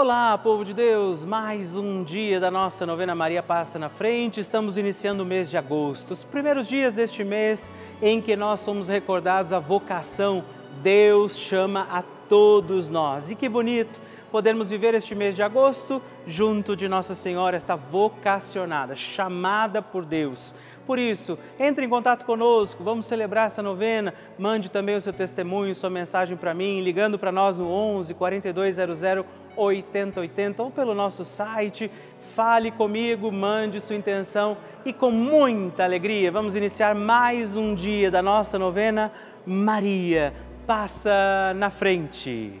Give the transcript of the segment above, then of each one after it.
Olá, povo de Deus! Mais um dia da nossa novena Maria Passa na Frente. Estamos iniciando o mês de agosto, os primeiros dias deste mês em que nós somos recordados a vocação. Deus chama a todos nós. E que bonito podermos viver este mês de agosto junto de Nossa Senhora, esta vocacionada, chamada por Deus. Por isso, entre em contato conosco, vamos celebrar essa novena. Mande também o seu testemunho, sua mensagem para mim, ligando para nós no 11 4200 8080 ou pelo nosso site. Fale comigo, mande sua intenção e com muita alegria vamos iniciar mais um dia da nossa novena. Maria passa na frente.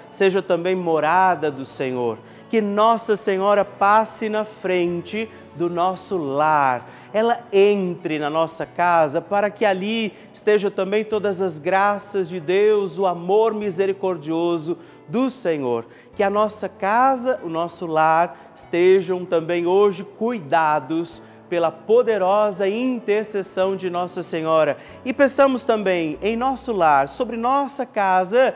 seja também morada do Senhor. Que Nossa Senhora passe na frente do nosso lar, ela entre na nossa casa para que ali esteja também todas as graças de Deus, o amor misericordioso do Senhor. Que a nossa casa, o nosso lar estejam também hoje cuidados pela poderosa intercessão de Nossa Senhora. E peçamos também em nosso lar, sobre nossa casa,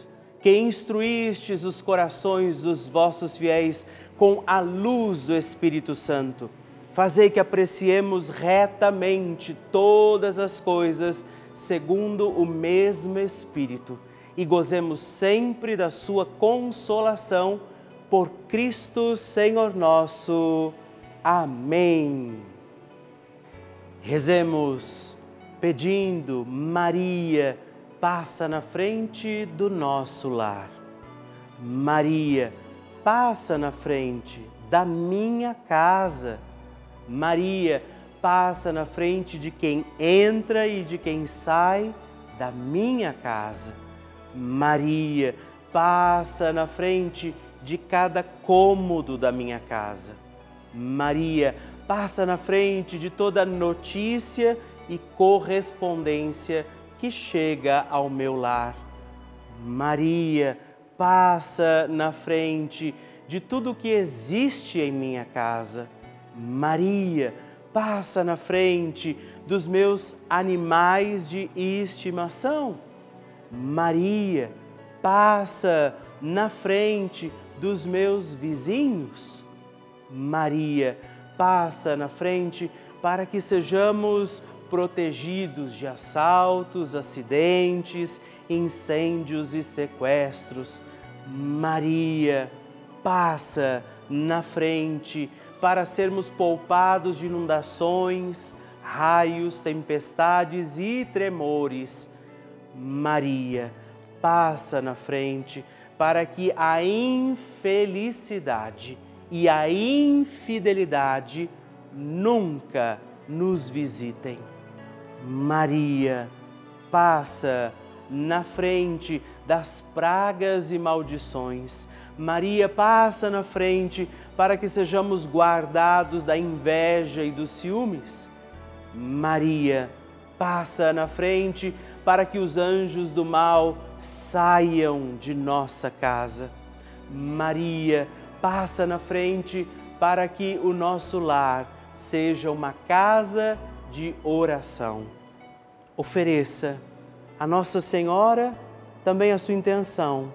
que instruístes os corações dos vossos fiéis com a luz do Espírito Santo, fazei que apreciemos retamente todas as coisas segundo o mesmo Espírito e gozemos sempre da sua consolação por Cristo Senhor nosso. Amém. Rezemos pedindo, Maria, passa na frente do nosso lar. Maria, passa na frente da minha casa. Maria, passa na frente de quem entra e de quem sai da minha casa. Maria, passa na frente de cada cômodo da minha casa. Maria, passa na frente de toda notícia e correspondência que chega ao meu lar. Maria passa na frente de tudo que existe em minha casa. Maria passa na frente dos meus animais de estimação. Maria passa na frente dos meus vizinhos. Maria passa na frente para que sejamos protegidos de assaltos, acidentes, incêndios e sequestros. Maria, passa na frente para sermos poupados de inundações, raios, tempestades e tremores. Maria, passa na frente para que a infelicidade e a infidelidade nunca nos visitem. Maria, passa na frente das pragas e maldições. Maria passa na frente para que sejamos guardados da inveja e dos ciúmes. Maria passa na frente para que os anjos do mal saiam de nossa casa. Maria passa na frente para que o nosso lar seja uma casa de oração. Ofereça a Nossa Senhora também a sua intenção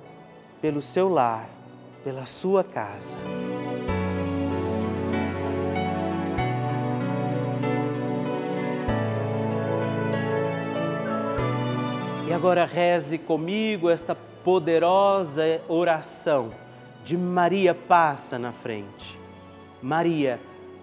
pelo seu lar, pela sua casa. E agora reze comigo esta poderosa oração de Maria passa na frente. Maria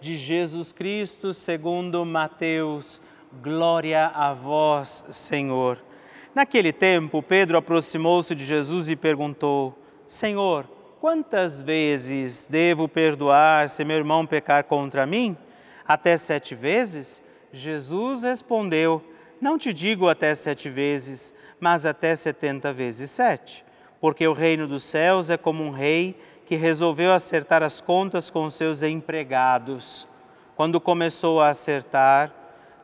de Jesus Cristo segundo Mateus. Glória a vós, Senhor. Naquele tempo, Pedro aproximou-se de Jesus e perguntou: Senhor, quantas vezes devo perdoar se meu irmão pecar contra mim? Até sete vezes? Jesus respondeu: Não te digo até sete vezes, mas até setenta vezes sete. Porque o reino dos céus é como um rei que resolveu acertar as contas com seus empregados. Quando começou a acertar,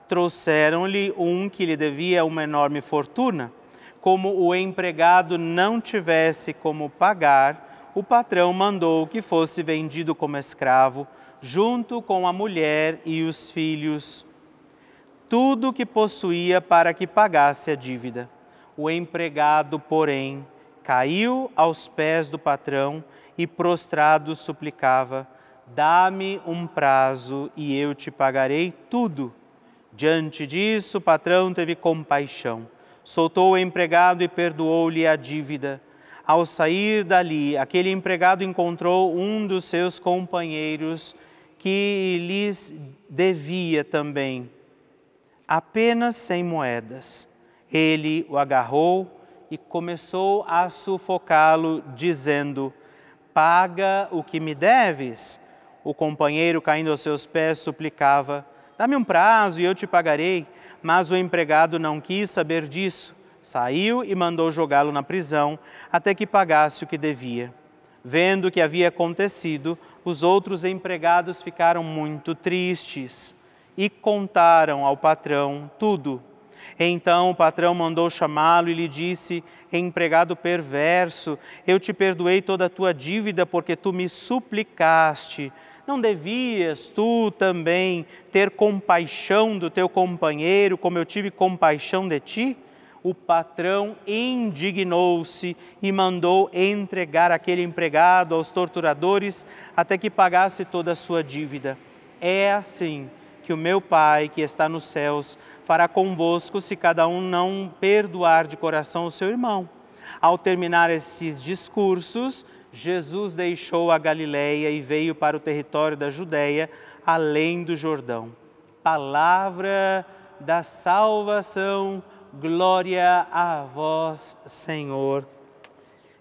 trouxeram-lhe um que lhe devia uma enorme fortuna. Como o empregado não tivesse como pagar, o patrão mandou que fosse vendido como escravo, junto com a mulher e os filhos, tudo que possuía para que pagasse a dívida. O empregado, porém, caiu aos pés do patrão e prostrado suplicava: Dá-me um prazo e eu te pagarei tudo. Diante disso, o patrão teve compaixão, soltou o empregado e perdoou-lhe a dívida. Ao sair dali, aquele empregado encontrou um dos seus companheiros que lhes devia também, apenas cem moedas. Ele o agarrou e começou a sufocá-lo, dizendo: Paga o que me deves. O companheiro, caindo aos seus pés, suplicava: Dá-me um prazo e eu te pagarei. Mas o empregado não quis saber disso. Saiu e mandou jogá-lo na prisão até que pagasse o que devia. Vendo o que havia acontecido, os outros empregados ficaram muito tristes e contaram ao patrão tudo. Então o patrão mandou chamá-lo e lhe disse: Empregado perverso, eu te perdoei toda a tua dívida porque tu me suplicaste. Não devias tu também ter compaixão do teu companheiro, como eu tive compaixão de ti? O patrão indignou-se e mandou entregar aquele empregado aos torturadores até que pagasse toda a sua dívida. É assim que o meu Pai, que está nos céus, fará convosco se cada um não perdoar de coração o seu irmão. Ao terminar esses discursos, Jesus deixou a Galiléia e veio para o território da Judéia, além do Jordão. Palavra da salvação, glória a vós, Senhor.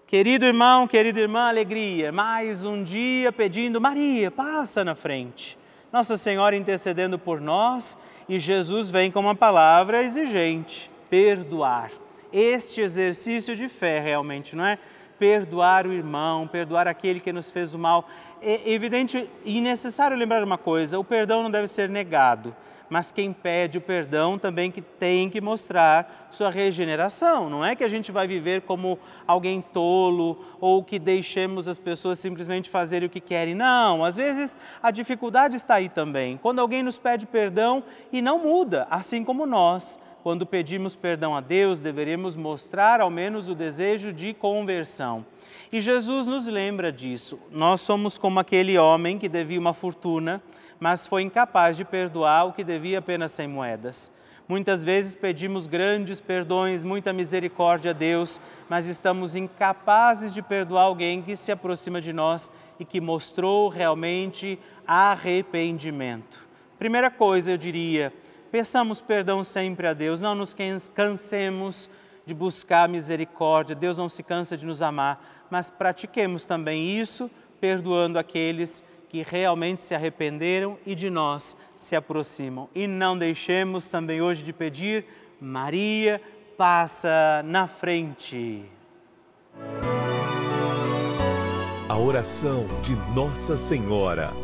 Querido irmão, querida irmã, alegria, mais um dia pedindo, Maria, passa na frente. Nossa Senhora intercedendo por nós e Jesus vem com uma palavra exigente: perdoar. Este exercício de fé, realmente, não é? Perdoar o irmão, perdoar aquele que nos fez o mal. É evidente e necessário lembrar uma coisa: o perdão não deve ser negado mas quem pede o perdão também que tem que mostrar sua regeneração. Não é que a gente vai viver como alguém tolo ou que deixemos as pessoas simplesmente fazerem o que querem. Não, às vezes a dificuldade está aí também. Quando alguém nos pede perdão e não muda, assim como nós, quando pedimos perdão a Deus, deveremos mostrar ao menos o desejo de conversão. E Jesus nos lembra disso. Nós somos como aquele homem que devia uma fortuna mas foi incapaz de perdoar o que devia apenas 100 moedas. Muitas vezes pedimos grandes perdões, muita misericórdia a Deus, mas estamos incapazes de perdoar alguém que se aproxima de nós e que mostrou realmente arrependimento. Primeira coisa, eu diria, peçamos perdão sempre a Deus, não nos cansemos de buscar misericórdia, Deus não se cansa de nos amar, mas pratiquemos também isso, perdoando aqueles que realmente se arrependeram e de nós se aproximam. E não deixemos também hoje de pedir, Maria, passa na frente. A oração de Nossa Senhora.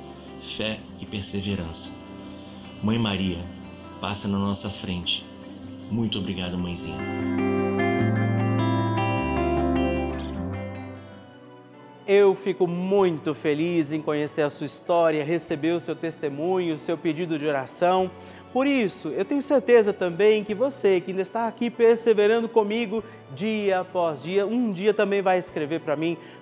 fé e perseverança. Mãe Maria, passa na nossa frente muito obrigado, mãezinha. Eu fico muito feliz em conhecer a sua história, receber o seu testemunho, o seu pedido de oração. Por isso, eu tenho certeza também que você que ainda está aqui perseverando comigo dia após dia, um dia também vai escrever para mim,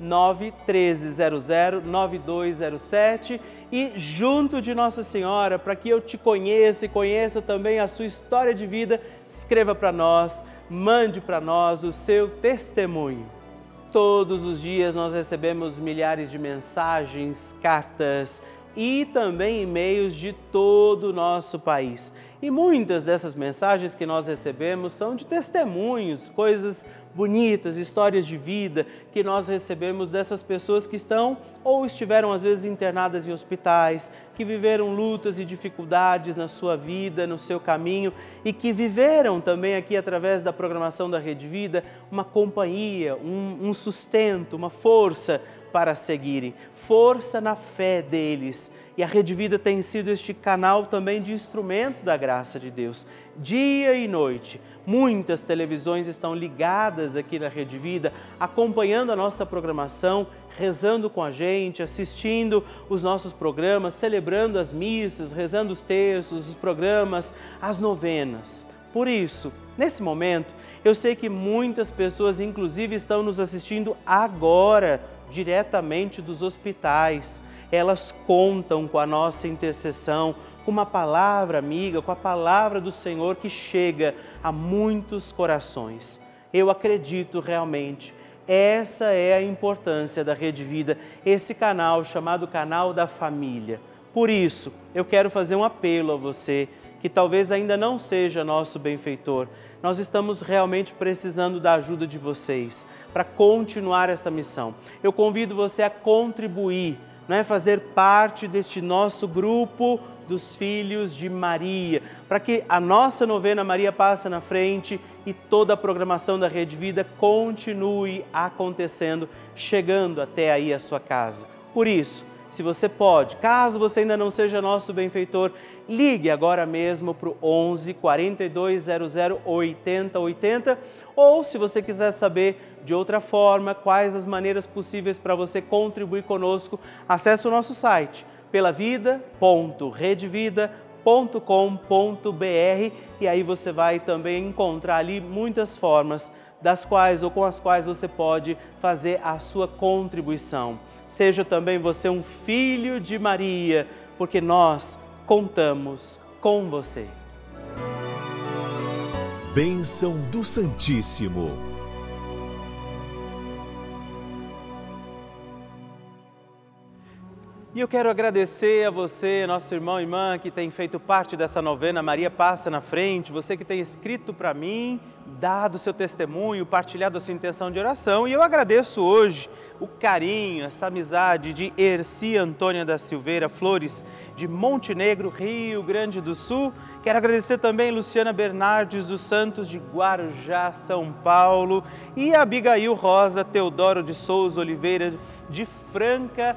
91300 9207 e junto de Nossa Senhora, para que eu te conheça e conheça também a sua história de vida, escreva para nós, mande para nós o seu testemunho. Todos os dias nós recebemos milhares de mensagens, cartas e também e-mails de todo o nosso país. E muitas dessas mensagens que nós recebemos são de testemunhos, coisas bonitas, histórias de vida que nós recebemos dessas pessoas que estão ou estiveram às vezes internadas em hospitais, que viveram lutas e dificuldades na sua vida, no seu caminho e que viveram também aqui através da programação da Rede Vida uma companhia, um, um sustento, uma força para seguirem, força na fé deles. E a Rede Vida tem sido este canal também de instrumento da graça de Deus, dia e noite. Muitas televisões estão ligadas aqui na Rede Vida, acompanhando a nossa programação, rezando com a gente, assistindo os nossos programas, celebrando as missas, rezando os textos, os programas, as novenas. Por isso, nesse momento, eu sei que muitas pessoas, inclusive, estão nos assistindo agora diretamente dos hospitais. Elas contam com a nossa intercessão, com uma palavra amiga, com a palavra do Senhor que chega a muitos corações. Eu acredito realmente. Essa é a importância da Rede Vida, esse canal chamado Canal da Família. Por isso, eu quero fazer um apelo a você que talvez ainda não seja nosso benfeitor. Nós estamos realmente precisando da ajuda de vocês para continuar essa missão. Eu convido você a contribuir, é fazer parte deste nosso grupo dos filhos de Maria, para que a nossa novena Maria passa na frente e toda a programação da Rede Vida continue acontecendo, chegando até aí a sua casa. Por isso, se você pode, caso você ainda não seja nosso benfeitor, ligue agora mesmo para o 11 4200 8080 ou se você quiser saber de outra forma quais as maneiras possíveis para você contribuir conosco, acesse o nosso site pelavida.redevida.com.br e aí você vai também encontrar ali muitas formas das quais ou com as quais você pode fazer a sua contribuição. Seja também você um filho de Maria, porque nós contamos com você. Bênção do Santíssimo. E eu quero agradecer a você, nosso irmão e irmã, que tem feito parte dessa novena Maria Passa na Frente, você que tem escrito para mim, dado seu testemunho, partilhado a sua intenção de oração. E eu agradeço hoje o carinho, essa amizade de Erci Antônia da Silveira Flores, de Montenegro, Rio Grande do Sul. Quero agradecer também Luciana Bernardes dos Santos, de Guarujá, São Paulo. E Abigail Rosa Teodoro de Souza Oliveira, de Franca,